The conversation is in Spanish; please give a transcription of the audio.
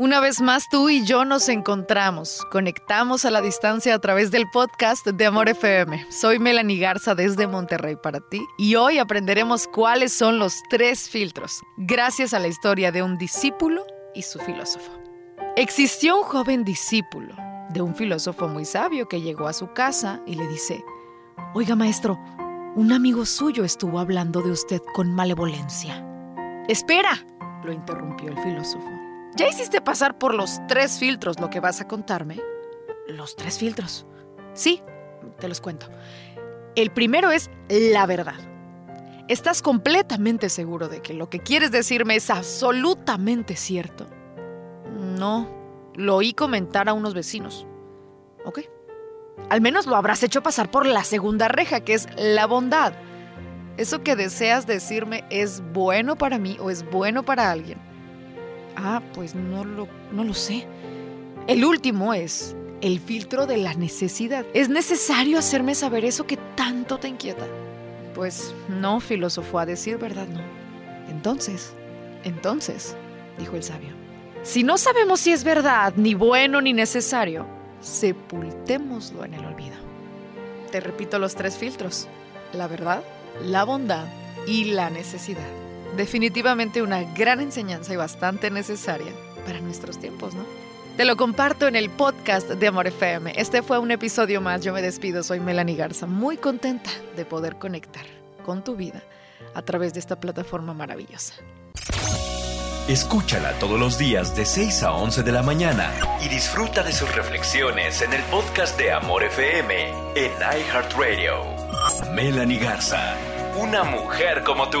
Una vez más, tú y yo nos encontramos, conectamos a la distancia a través del podcast de Amor FM. Soy Melanie Garza desde Monterrey para ti y hoy aprenderemos cuáles son los tres filtros, gracias a la historia de un discípulo y su filósofo. Existió un joven discípulo de un filósofo muy sabio que llegó a su casa y le dice, Oiga maestro, un amigo suyo estuvo hablando de usted con malevolencia. Espera, lo interrumpió el filósofo. ¿Ya hiciste pasar por los tres filtros lo que vas a contarme? Los tres filtros. Sí, te los cuento. El primero es la verdad. ¿Estás completamente seguro de que lo que quieres decirme es absolutamente cierto? No, lo oí comentar a unos vecinos. Ok. Al menos lo habrás hecho pasar por la segunda reja, que es la bondad. ¿Eso que deseas decirme es bueno para mí o es bueno para alguien? Ah, pues no lo, no lo sé. El último es el filtro de la necesidad. ¿Es necesario hacerme saber eso que tanto te inquieta? Pues no, filosofó a decir verdad, no. Entonces, entonces, dijo el sabio, si no sabemos si es verdad, ni bueno ni necesario, sepultémoslo en el olvido. Te repito los tres filtros, la verdad, la bondad y la necesidad definitivamente una gran enseñanza y bastante necesaria para nuestros tiempos, ¿no? Te lo comparto en el podcast de Amor FM. Este fue un episodio más. Yo me despido. Soy Melanie Garza, muy contenta de poder conectar con tu vida a través de esta plataforma maravillosa. Escúchala todos los días de 6 a 11 de la mañana y disfruta de sus reflexiones en el podcast de Amor FM en iHeartRadio. Melanie Garza, una mujer como tú